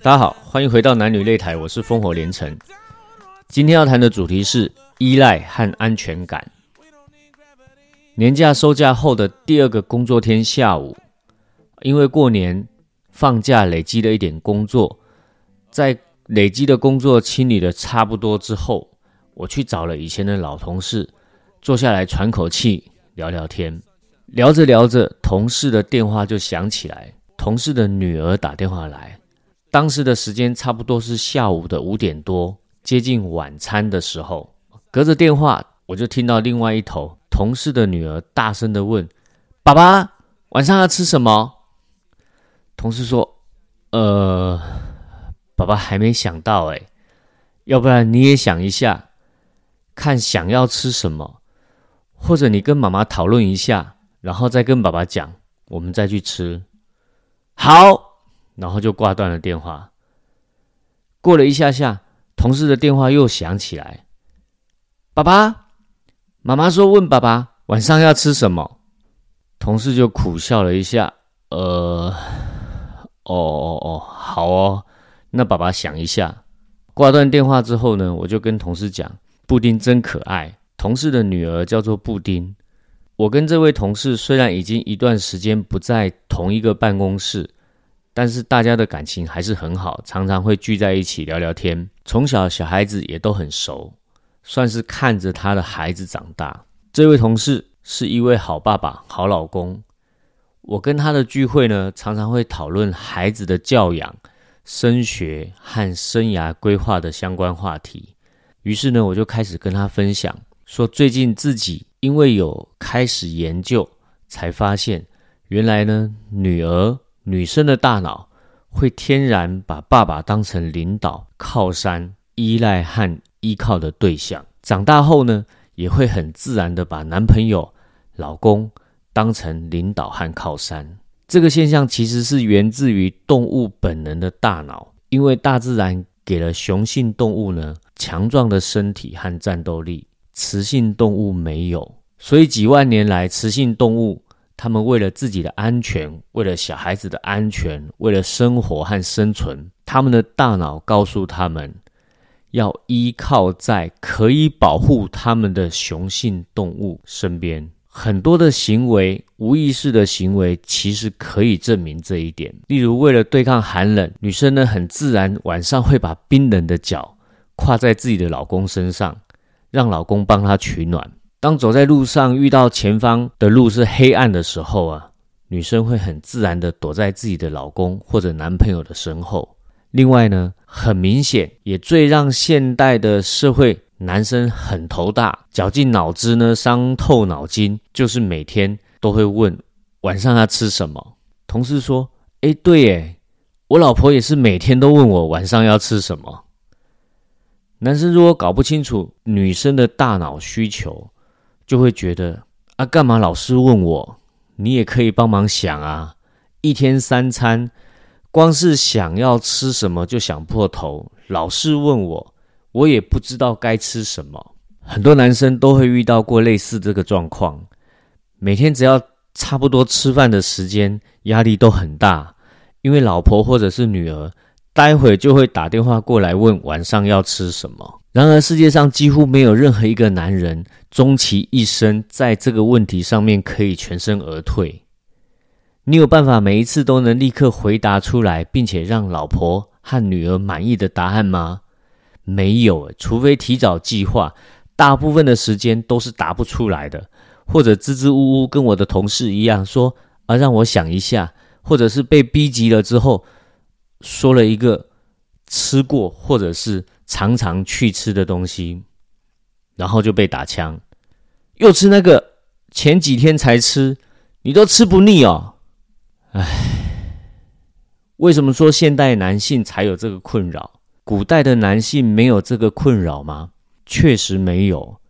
大家好，欢迎回到男女擂台，我是烽火连城。今天要谈的主题是依赖和安全感。年假收假后的第二个工作天下午，因为过年放假累积了一点工作，在累积的工作清理的差不多之后，我去找了以前的老同事，坐下来喘口气，聊聊天。聊着聊着，同事的电话就响起来，同事的女儿打电话来。当时的时间差不多是下午的五点多，接近晚餐的时候。隔着电话，我就听到另外一头同事的女儿大声的问：“爸爸，晚上要吃什么？”同事说：“呃，爸爸还没想到哎，要不然你也想一下，看想要吃什么，或者你跟妈妈讨论一下，然后再跟爸爸讲，我们再去吃。”好，然后就挂断了电话。过了一下下，同事的电话又响起来。爸爸，妈妈说问爸爸晚上要吃什么，同事就苦笑了一下，呃，哦哦哦，好哦，那爸爸想一下。挂断电话之后呢，我就跟同事讲，布丁真可爱。同事的女儿叫做布丁。我跟这位同事虽然已经一段时间不在同一个办公室，但是大家的感情还是很好，常常会聚在一起聊聊天。从小小孩子也都很熟。算是看着他的孩子长大。这位同事是一位好爸爸、好老公。我跟他的聚会呢，常常会讨论孩子的教养、升学和生涯规划的相关话题。于是呢，我就开始跟他分享，说最近自己因为有开始研究，才发现原来呢，女儿、女生的大脑会天然把爸爸当成领导、靠山、依赖和。依靠的对象，长大后呢，也会很自然的把男朋友、老公当成领导和靠山。这个现象其实是源自于动物本能的大脑，因为大自然给了雄性动物呢强壮的身体和战斗力，雌性动物没有，所以几万年来，雌性动物它们为了自己的安全，为了小孩子的安全，为了生活和生存，它们的大脑告诉他们。要依靠在可以保护他们的雄性动物身边，很多的行为，无意识的行为，其实可以证明这一点。例如，为了对抗寒冷，女生呢很自然晚上会把冰冷的脚跨在自己的老公身上，让老公帮她取暖。当走在路上遇到前方的路是黑暗的时候啊，女生会很自然的躲在自己的老公或者男朋友的身后。另外呢，很明显，也最让现代的社会男生很头大、绞尽脑汁呢，伤透脑筋，就是每天都会问晚上要吃什么。同事说：“哎，对耶，我老婆也是每天都问我晚上要吃什么。”男生如果搞不清楚女生的大脑需求，就会觉得啊，干嘛老是问我？你也可以帮忙想啊，一天三餐。光是想要吃什么就想破头，老是问我，我也不知道该吃什么。很多男生都会遇到过类似这个状况，每天只要差不多吃饭的时间，压力都很大，因为老婆或者是女儿，待会就会打电话过来问晚上要吃什么。然而，世界上几乎没有任何一个男人，终其一生在这个问题上面可以全身而退。你有办法每一次都能立刻回答出来，并且让老婆和女儿满意的答案吗？没有，除非提早计划，大部分的时间都是答不出来的，或者支支吾吾，跟我的同事一样说啊，让我想一下，或者是被逼急了之后，说了一个吃过或者是常常去吃的东西，然后就被打枪，又吃那个前几天才吃，你都吃不腻哦。唉，为什么说现代男性才有这个困扰？古代的男性没有这个困扰吗？确实没有。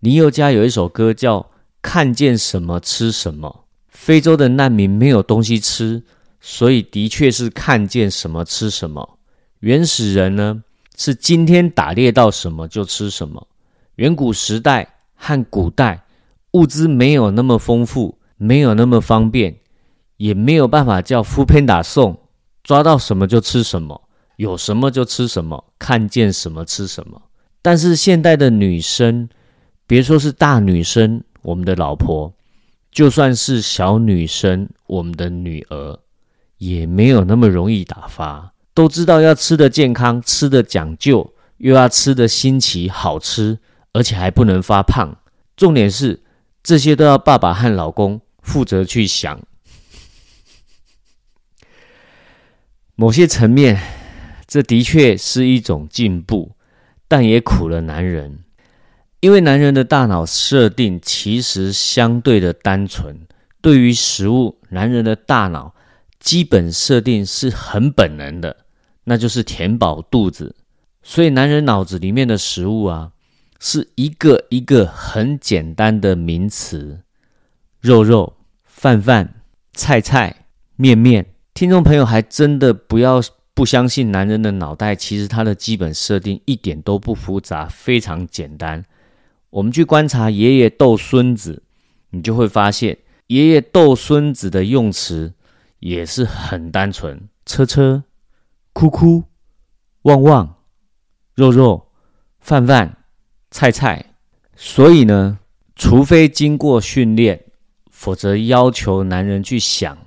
林宥嘉有一首歌叫《看见什么吃什么》。非洲的难民没有东西吃，所以的确是看见什么吃什么。原始人呢，是今天打猎到什么就吃什么。远古时代和古代物资没有那么丰富，没有那么方便，也没有办法叫夫偏打送，抓到什么就吃什么，有什么就吃什么，看见什么吃什么。但是现代的女生，别说是大女生，我们的老婆，就算是小女生，我们的女儿，也没有那么容易打发。都知道要吃的健康，吃的讲究，又要吃的新奇好吃，而且还不能发胖。重点是这些都要爸爸和老公负责去想。某些层面，这的确是一种进步。但也苦了男人，因为男人的大脑设定其实相对的单纯。对于食物，男人的大脑基本设定是很本能的，那就是填饱肚子。所以男人脑子里面的食物啊，是一个一个很简单的名词：肉肉、饭饭、菜菜、面面。听众朋友还真的不要。不相信男人的脑袋，其实他的基本设定一点都不复杂，非常简单。我们去观察爷爷逗孙子，你就会发现，爷爷逗孙子的用词也是很单纯：车车、哭哭、旺旺、肉肉、饭饭、菜菜。所以呢，除非经过训练，否则要求男人去想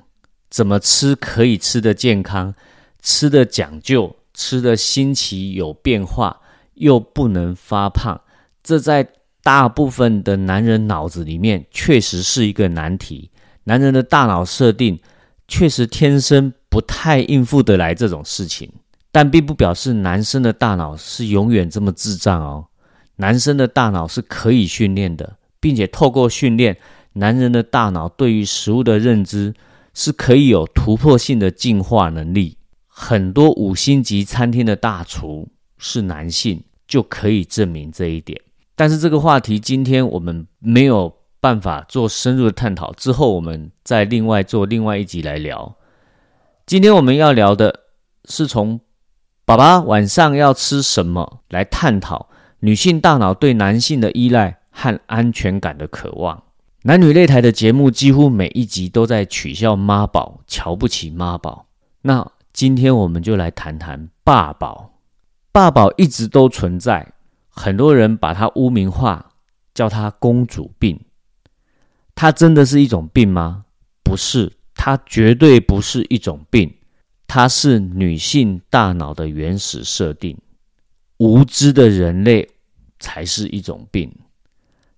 怎么吃可以吃的健康。吃的讲究，吃的新奇有变化，又不能发胖，这在大部分的男人脑子里面确实是一个难题。男人的大脑设定确实天生不太应付得来这种事情，但并不表示男生的大脑是永远这么智障哦。男生的大脑是可以训练的，并且透过训练，男人的大脑对于食物的认知是可以有突破性的进化能力。很多五星级餐厅的大厨是男性，就可以证明这一点。但是这个话题今天我们没有办法做深入的探讨，之后我们再另外做另外一集来聊。今天我们要聊的是从爸爸晚上要吃什么来探讨女性大脑对男性的依赖和安全感的渴望。男女擂台的节目几乎每一集都在取笑妈宝，瞧不起妈宝。那今天我们就来谈谈爸宝。爸宝一直都存在，很多人把它污名化，叫它公主病。它真的是一种病吗？不是，它绝对不是一种病，它是女性大脑的原始设定。无知的人类才是一种病。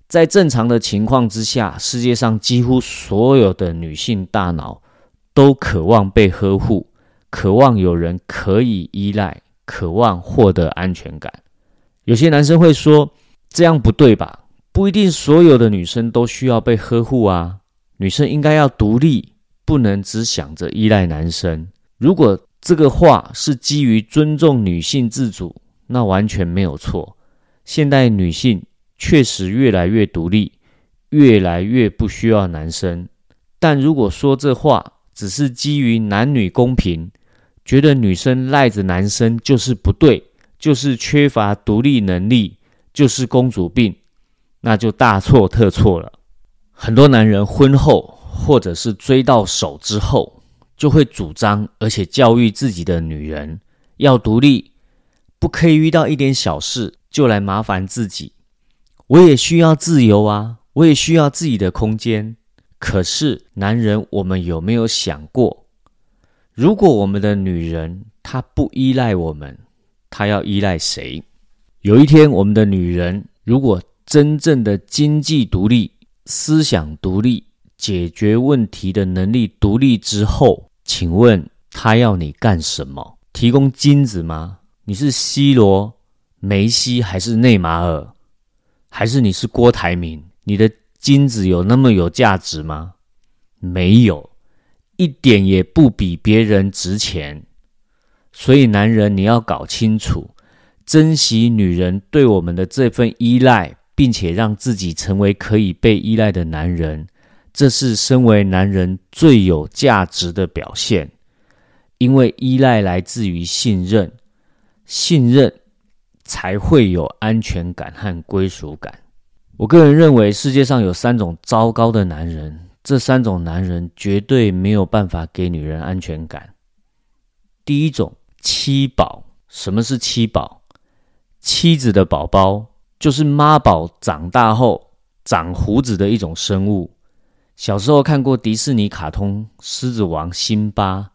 在正常的情况之下，世界上几乎所有的女性大脑都渴望被呵护。渴望有人可以依赖，渴望获得安全感。有些男生会说：“这样不对吧？不一定所有的女生都需要被呵护啊。女生应该要独立，不能只想着依赖男生。”如果这个话是基于尊重女性自主，那完全没有错。现代女性确实越来越独立，越来越不需要男生。但如果说这话只是基于男女公平，觉得女生赖着男生就是不对，就是缺乏独立能力，就是公主病，那就大错特错了。很多男人婚后或者是追到手之后，就会主张而且教育自己的女人要独立，不可以遇到一点小事就来麻烦自己。我也需要自由啊，我也需要自己的空间。可是男人，我们有没有想过？如果我们的女人她不依赖我们，她要依赖谁？有一天，我们的女人如果真正的经济独立、思想独立、解决问题的能力独立之后，请问他要你干什么？提供金子吗？你是 C 罗、梅西还是内马尔？还是你是郭台铭？你的金子有那么有价值吗？没有。一点也不比别人值钱，所以男人你要搞清楚，珍惜女人对我们的这份依赖，并且让自己成为可以被依赖的男人，这是身为男人最有价值的表现。因为依赖来自于信任，信任才会有安全感和归属感。我个人认为，世界上有三种糟糕的男人，这三种男人绝对没有办法给女人安全感。第一种，妻宝。什么是妻宝？妻子的宝宝就是妈宝长大后长胡子的一种生物。小时候看过迪士尼卡通《狮子王》，辛巴。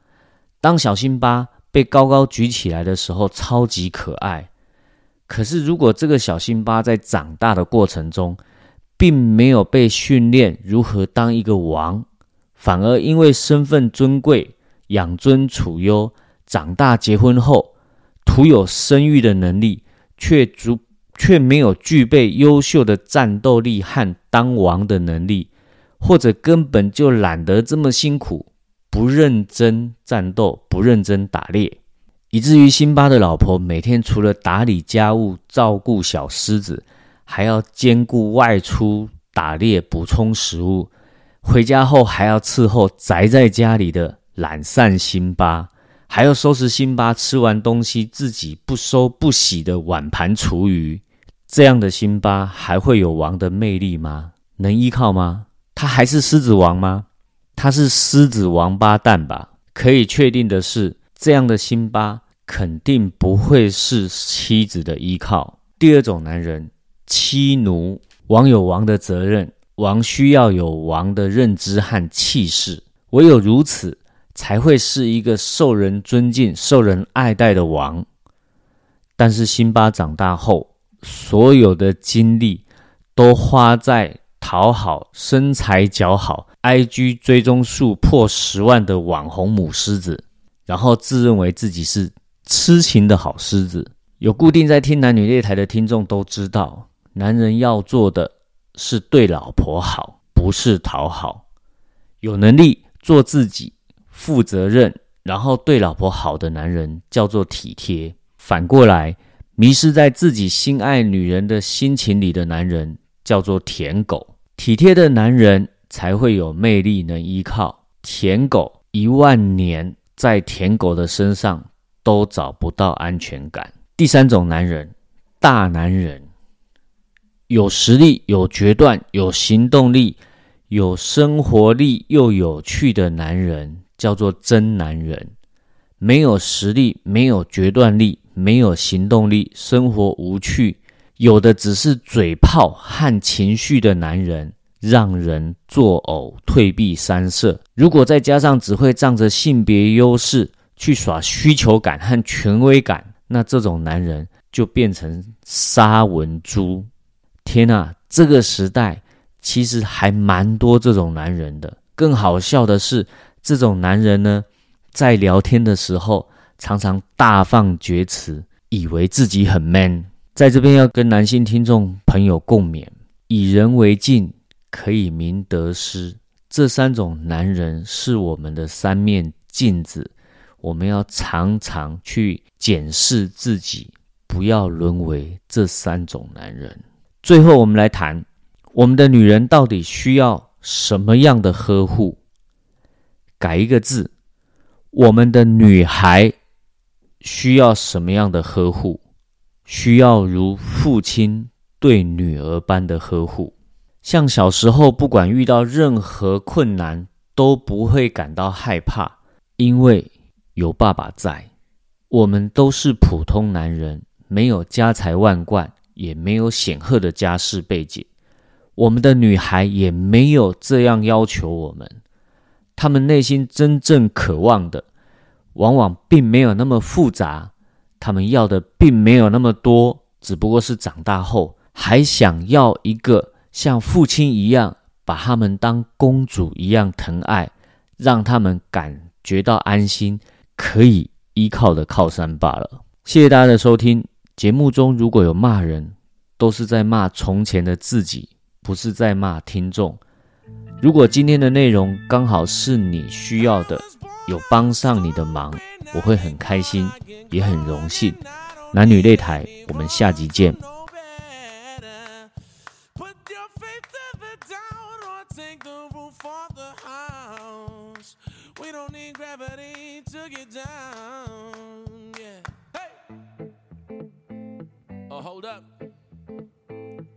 当小辛巴被高高举起来的时候，超级可爱。可是，如果这个小辛巴在长大的过程中，并没有被训练如何当一个王，反而因为身份尊贵、养尊处优，长大结婚后，徒有生育的能力，却足却没有具备优秀的战斗力和当王的能力，或者根本就懒得这么辛苦，不认真战斗，不认真打猎。以至于辛巴的老婆每天除了打理家务、照顾小狮子，还要兼顾外出打猎、补充食物，回家后还要伺候宅在家里的懒散辛巴，还要收拾辛巴吃完东西自己不收不洗的碗盘厨余。这样的辛巴还会有王的魅力吗？能依靠吗？他还是狮子王吗？他是狮子王八蛋吧？可以确定的是。这样的辛巴肯定不会是妻子的依靠。第二种男人，妻奴。王有王的责任，王需要有王的认知和气势，唯有如此，才会是一个受人尊敬、受人爱戴的王。但是辛巴长大后，所有的精力都花在讨好身材姣好、IG 追踪数破十万的网红母狮子。然后自认为自己是痴情的好狮子。有固定在听男女擂台的听众都知道，男人要做的是对老婆好，不是讨好。有能力做自己、负责任，然后对老婆好的男人叫做体贴。反过来，迷失在自己心爱女人的心情里的男人叫做舔狗。体贴的男人才会有魅力，能依靠。舔狗一万年。在舔狗的身上都找不到安全感。第三种男人，大男人，有实力、有决断、有行动力、有生活力又有趣的男人，叫做真男人。没有实力、没有决断力、没有行动力、生活无趣，有的只是嘴炮和情绪的男人。让人作呕、退避三舍。如果再加上只会仗着性别优势去耍需求感和权威感，那这种男人就变成沙文猪。天哪，这个时代其实还蛮多这种男人的。更好笑的是，这种男人呢，在聊天的时候常常大放厥词，以为自己很 man。在这边要跟男性听众朋友共勉：以人为镜。可以明得失，这三种男人是我们的三面镜子，我们要常常去检视自己，不要沦为这三种男人。最后，我们来谈我们的女人到底需要什么样的呵护？改一个字，我们的女孩需要什么样的呵护？需要如父亲对女儿般的呵护。像小时候，不管遇到任何困难，都不会感到害怕，因为有爸爸在。我们都是普通男人，没有家财万贯，也没有显赫的家世背景。我们的女孩也没有这样要求我们。她们内心真正渴望的，往往并没有那么复杂。他们要的并没有那么多，只不过是长大后还想要一个。像父亲一样把他们当公主一样疼爱，让他们感觉到安心，可以依靠的靠山罢了。谢谢大家的收听。节目中如果有骂人，都是在骂从前的自己，不是在骂听众。如果今天的内容刚好是你需要的，有帮上你的忙，我会很开心，也很荣幸。男女擂台，我们下集见。hold up.